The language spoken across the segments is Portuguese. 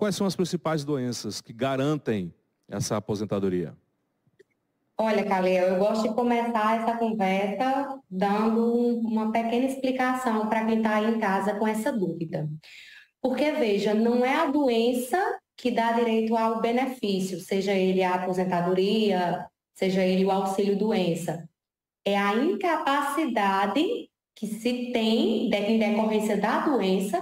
quais são as principais doenças que garantem essa aposentadoria? Olha, Calil, eu gosto de começar essa conversa dando uma pequena explicação para quem está aí em casa com essa dúvida. Porque, veja, não é a doença que dá direito ao benefício, seja ele a aposentadoria, seja ele o auxílio-doença. É a incapacidade que se tem em decorrência da doença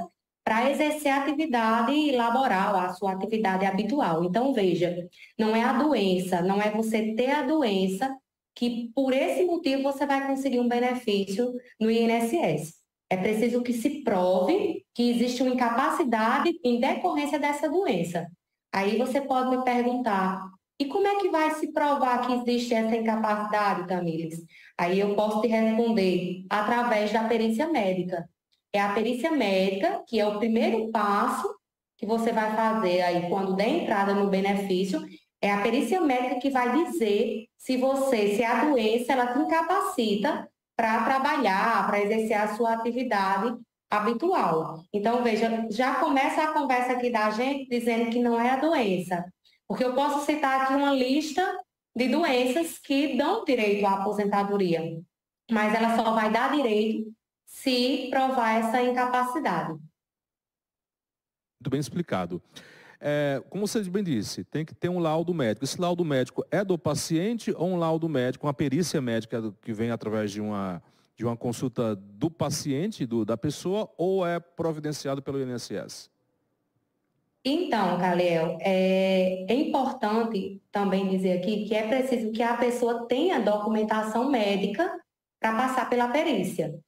para exercer a atividade laboral, a sua atividade habitual. Então, veja, não é a doença, não é você ter a doença que por esse motivo você vai conseguir um benefício no INSS. É preciso que se prove que existe uma incapacidade em decorrência dessa doença. Aí você pode me perguntar, e como é que vai se provar que existe essa incapacidade, Tamires? Aí eu posso te responder através da perícia médica. É a perícia médica, que é o primeiro passo que você vai fazer aí quando der entrada no benefício, é a perícia médica que vai dizer se você, se a doença, ela te incapacita para trabalhar, para exercer a sua atividade habitual. Então, veja, já começa a conversa aqui da gente dizendo que não é a doença. Porque eu posso citar aqui uma lista de doenças que dão direito à aposentadoria, mas ela só vai dar direito se provar essa incapacidade. Muito bem explicado. É, como você bem disse, tem que ter um laudo médico. Esse laudo médico é do paciente ou um laudo médico, uma perícia médica que vem através de uma, de uma consulta do paciente, do, da pessoa, ou é providenciado pelo INSS? Então, Caliel, é, é, importante também dizer aqui que é preciso que a pessoa tenha documentação médica para passar pela perícia.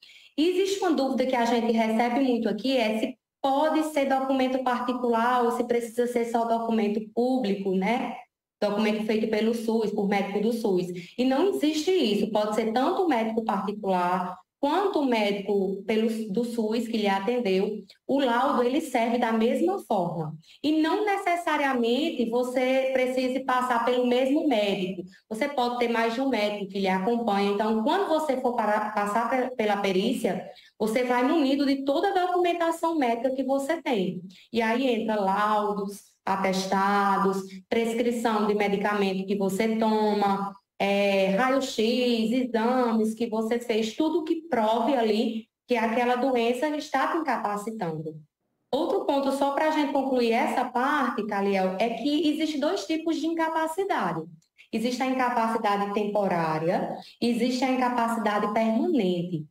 Existe uma dúvida que a gente recebe muito aqui, é se pode ser documento particular ou se precisa ser só documento público, né? Documento feito pelo SUS, por médico do SUS. E não existe isso. Pode ser tanto médico particular quanto o médico pelo, do SUS que lhe atendeu, o laudo ele serve da mesma forma. E não necessariamente você precise passar pelo mesmo médico. Você pode ter mais de um médico que lhe acompanha. Então, quando você for para, passar pela perícia, você vai munido de toda a documentação médica que você tem. E aí entra laudos, atestados, prescrição de medicamento que você toma, é, raio-x, exames que você fez, tudo que prove ali que aquela doença está te incapacitando. Outro ponto, só para a gente concluir essa parte, Caliel, é que existe dois tipos de incapacidade. Existe a incapacidade temporária, existe a incapacidade permanente.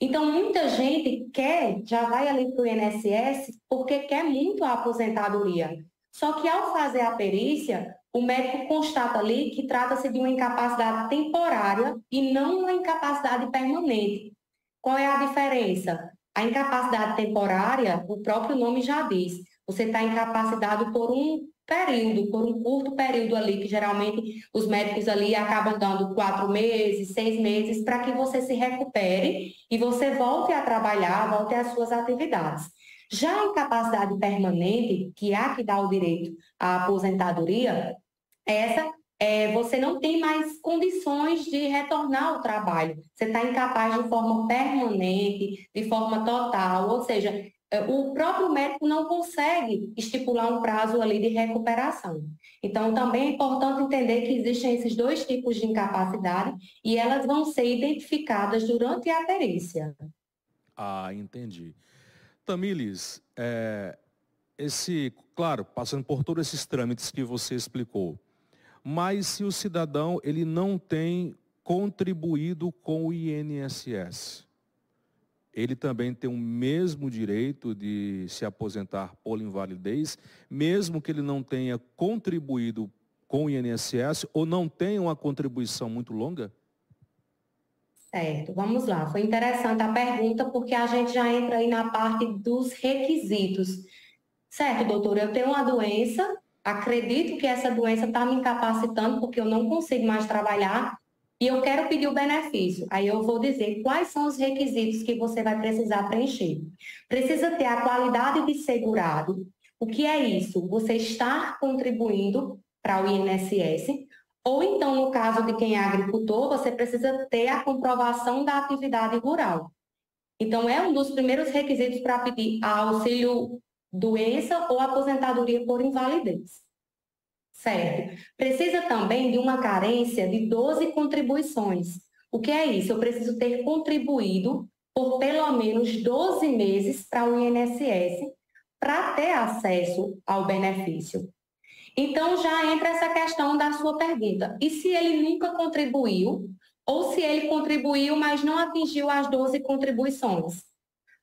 Então, muita gente quer, já vai ali para o INSS, porque quer muito a aposentadoria. Só que ao fazer a perícia, o médico constata ali que trata-se de uma incapacidade temporária e não uma incapacidade permanente. Qual é a diferença? A incapacidade temporária, o próprio nome já diz, você está incapacitado por um período, por um curto período ali, que geralmente os médicos ali acabam dando quatro meses, seis meses, para que você se recupere e você volte a trabalhar, volte às suas atividades. Já a incapacidade permanente, que é a que dá o direito à aposentadoria, essa é, você não tem mais condições de retornar ao trabalho. Você está incapaz de forma permanente, de forma total, ou seja, é, o próprio médico não consegue estipular um prazo ali de recuperação. Então, também é importante entender que existem esses dois tipos de incapacidade e elas vão ser identificadas durante a perícia. Ah, entendi. Tamiles, é, esse, claro, passando por todos esses trâmites que você explicou, mas se o cidadão ele não tem contribuído com o INSS, ele também tem o mesmo direito de se aposentar por invalidez, mesmo que ele não tenha contribuído com o INSS ou não tenha uma contribuição muito longa? Certo, vamos lá. Foi interessante a pergunta, porque a gente já entra aí na parte dos requisitos. Certo, doutora, eu tenho uma doença, acredito que essa doença está me incapacitando porque eu não consigo mais trabalhar e eu quero pedir o benefício. Aí eu vou dizer quais são os requisitos que você vai precisar preencher. Precisa ter a qualidade de segurado. O que é isso? Você estar contribuindo para o INSS, ou então, no caso de quem é agricultor, você precisa ter a comprovação da atividade rural. Então, é um dos primeiros requisitos para pedir auxílio doença ou aposentadoria por invalidez. Certo? Precisa também de uma carência de 12 contribuições. O que é isso? Eu preciso ter contribuído por pelo menos 12 meses para o INSS para ter acesso ao benefício. Então já entra essa questão da sua pergunta. E se ele nunca contribuiu, ou se ele contribuiu, mas não atingiu as 12 contribuições?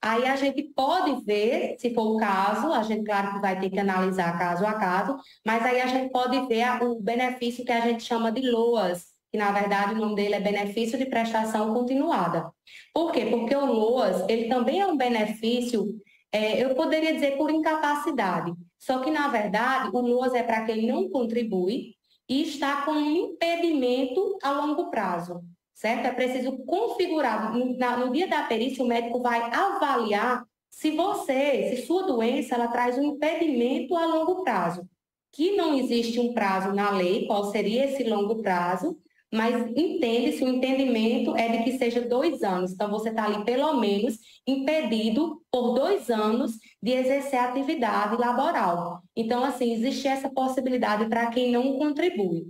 Aí a gente pode ver, se for o caso, a gente, claro que vai ter que analisar caso a caso, mas aí a gente pode ver o benefício que a gente chama de LOAS, que na verdade o nome dele é benefício de prestação continuada. Por quê? Porque o LOAS, ele também é um benefício, é, eu poderia dizer por incapacidade, só que na verdade o LOAS é para quem não contribui e está com um impedimento a longo prazo certo? É preciso configurar. No, no dia da perícia, o médico vai avaliar se você, se sua doença, ela traz um impedimento a longo prazo. Que não existe um prazo na lei, qual seria esse longo prazo, mas entende-se, o entendimento é de que seja dois anos. Então, você está ali, pelo menos, impedido por dois anos de exercer atividade laboral. Então, assim, existe essa possibilidade para quem não contribui.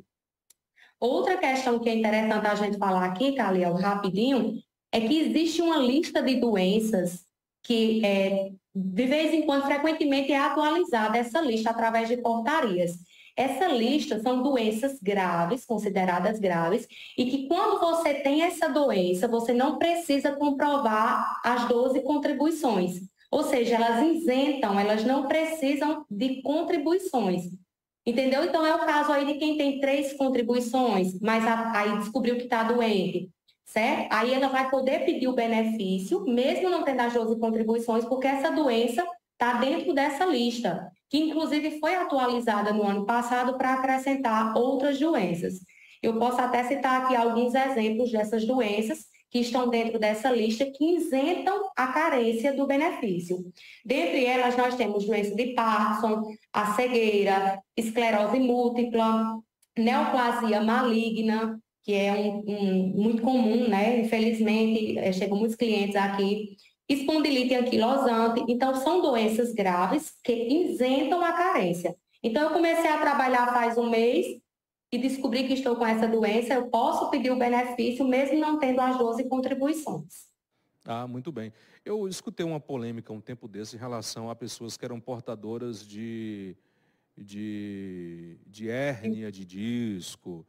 Outra questão que é interessante a gente falar aqui, Caliel, rapidinho, é que existe uma lista de doenças que é, de vez em quando, frequentemente, é atualizada essa lista através de portarias. Essa lista são doenças graves, consideradas graves, e que quando você tem essa doença, você não precisa comprovar as 12 contribuições. Ou seja, elas isentam, elas não precisam de contribuições. Entendeu? Então, é o caso aí de quem tem três contribuições, mas aí descobriu que está doente, certo? Aí ela vai poder pedir o benefício, mesmo não tendo as 12 contribuições, porque essa doença está dentro dessa lista, que inclusive foi atualizada no ano passado para acrescentar outras doenças. Eu posso até citar aqui alguns exemplos dessas doenças, que estão dentro dessa lista que isentam a carência do benefício. Dentre elas, nós temos doença de Parkinson, a cegueira, esclerose múltipla, neoplasia maligna, que é um, um muito comum, né? Infelizmente, é, chegam muitos clientes aqui, espondilite anquilosante. Então, são doenças graves que isentam a carência. Então, eu comecei a trabalhar faz um mês e descobri que estou com essa doença, eu posso pedir o benefício mesmo não tendo as 12 contribuições. Ah, muito bem. Eu escutei uma polêmica um tempo desse em relação a pessoas que eram portadoras de, de, de hérnia de disco,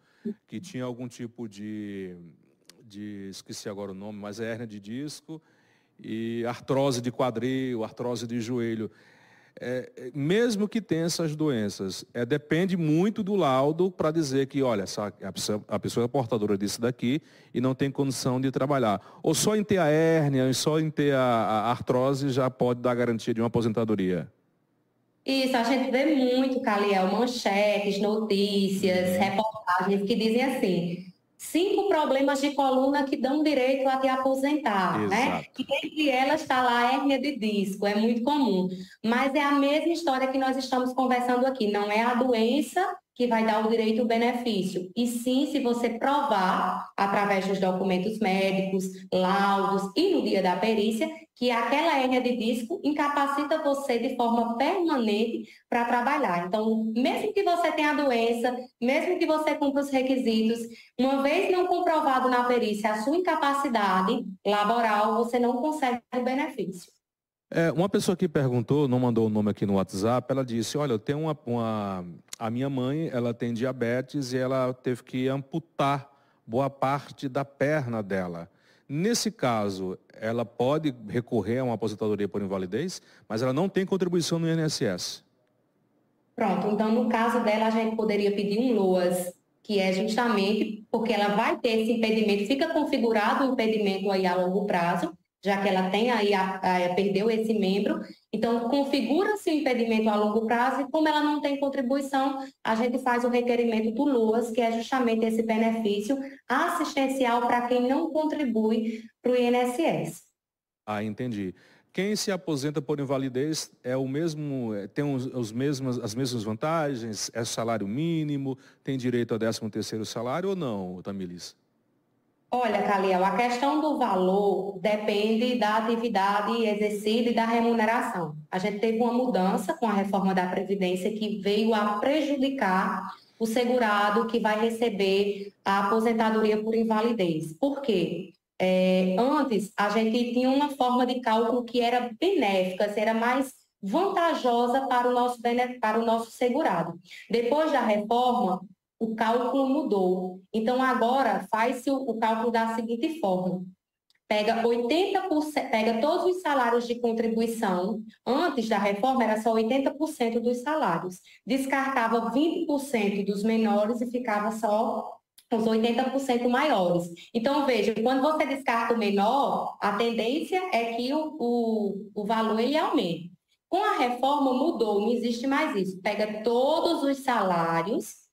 que tinha algum tipo de, de, esqueci agora o nome, mas é hérnia de disco, e artrose de quadril, artrose de joelho é, é, mesmo que tenha essas doenças, é, depende muito do laudo para dizer que, olha, a, pessoa, a pessoa é portadora disso daqui e não tem condição de trabalhar. Ou só em ter a hérnia, só em ter a, a artrose já pode dar garantia de uma aposentadoria. Isso, a gente vê muito, Caliel, manchetes, notícias, uhum. reportagens que dizem assim, cinco problemas de coluna que dão direito a te aposentar, né? Exato. né? E entre elas está lá a hérnia de disco, é muito comum. Mas é a mesma história que nós estamos conversando aqui, não é a doença que vai dar o direito ao benefício. E sim, se você provar, através dos documentos médicos, laudos e no dia da perícia, que aquela hérnia de disco incapacita você de forma permanente para trabalhar. Então, mesmo que você tenha a doença, mesmo que você cumpra os requisitos, uma vez não comprovado na perícia a sua incapacidade laboral, você não consegue o benefício. É, uma pessoa que perguntou, não mandou o nome aqui no WhatsApp, ela disse, olha, eu tenho uma, uma, A minha mãe, ela tem diabetes e ela teve que amputar boa parte da perna dela. Nesse caso, ela pode recorrer a uma aposentadoria por invalidez, mas ela não tem contribuição no INSS. Pronto, então no caso dela, a gente poderia pedir um LOAS, que é justamente porque ela vai ter esse impedimento, fica configurado o impedimento aí a longo prazo, já que ela tem aí, a, a, perdeu esse membro. Então, configura-se o impedimento a longo prazo e como ela não tem contribuição, a gente faz o requerimento do LUAS, que é justamente esse benefício assistencial para quem não contribui para o INSS. Ah, entendi. Quem se aposenta por invalidez é o mesmo, é, tem os, os mesmos, as mesmas vantagens, é salário mínimo, tem direito a 13 terceiro salário ou não, Tamilis? Olha, Caliel, a questão do valor depende da atividade exercida e da remuneração. A gente teve uma mudança com a reforma da Previdência que veio a prejudicar o segurado que vai receber a aposentadoria por invalidez. Por quê? É, antes, a gente tinha uma forma de cálculo que era benéfica, era mais vantajosa para o nosso, para o nosso segurado. Depois da reforma, o cálculo mudou. Então, agora faz-se o, cálculo da seguinte forma. Pega 80%, pega todos os salários de contribuição. Antes da reforma era só 80% dos salários. Descartava 20% dos menores e ficava só os 80% maiores. Então, veja, quando você descarta o menor, a tendência é que o, o, o valor ele aumente. Com a reforma mudou, não existe mais isso. Pega todos os salários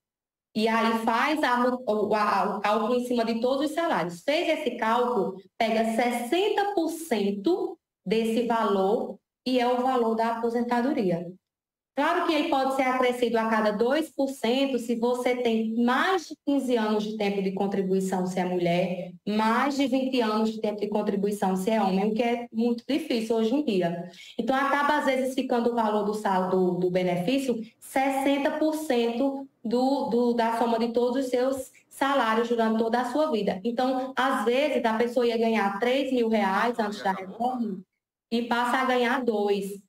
e aí faz a, o, a, o cálculo em cima de todos os salários. Fez esse cálculo, pega 60% desse valor e é o valor da aposentadoria. Claro que ele pode ser acrescido a cada 2% se você tem mais de 15 anos de tempo de contribuição se é mulher, mais de 20 anos de tempo de contribuição se é homem, o que é muito difícil hoje em dia. Então, acaba às vezes ficando o valor do, saldo, do benefício 60% do, do, da soma de todos os seus salários durante toda a sua vida. Então, às vezes, a pessoa ia ganhar 3 mil reais antes da reforma e passa a ganhar dois.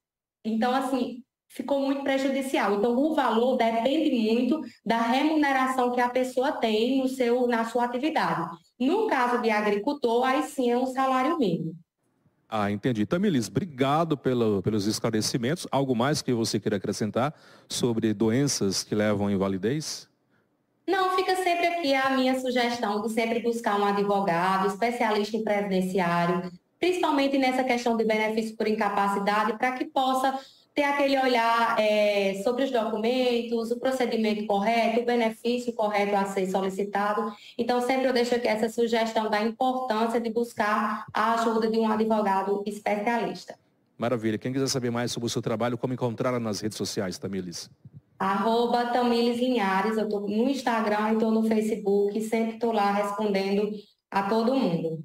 Então, assim, ficou muito prejudicial. Então, o valor depende muito da remuneração que a pessoa tem no seu, na sua atividade. No caso de agricultor, aí sim é um salário mínimo. Ah, entendi. Tamilis, obrigado pelo, pelos esclarecimentos. Algo mais que você queira acrescentar sobre doenças que levam à invalidez? Não, fica sempre aqui a minha sugestão de sempre buscar um advogado, especialista em previdenciário, principalmente nessa questão de benefício por incapacidade, para que possa ter aquele olhar é, sobre os documentos, o procedimento correto, o benefício correto a ser solicitado. Então, sempre eu deixo aqui essa sugestão da importância de buscar a ajuda de um advogado especialista. Maravilha. Quem quiser saber mais sobre o seu trabalho, como encontrá-la nas redes sociais, Tamilis? Arroba Tamilis Linhares. Eu estou no Instagram e estou no Facebook. Sempre estou lá respondendo a todo mundo.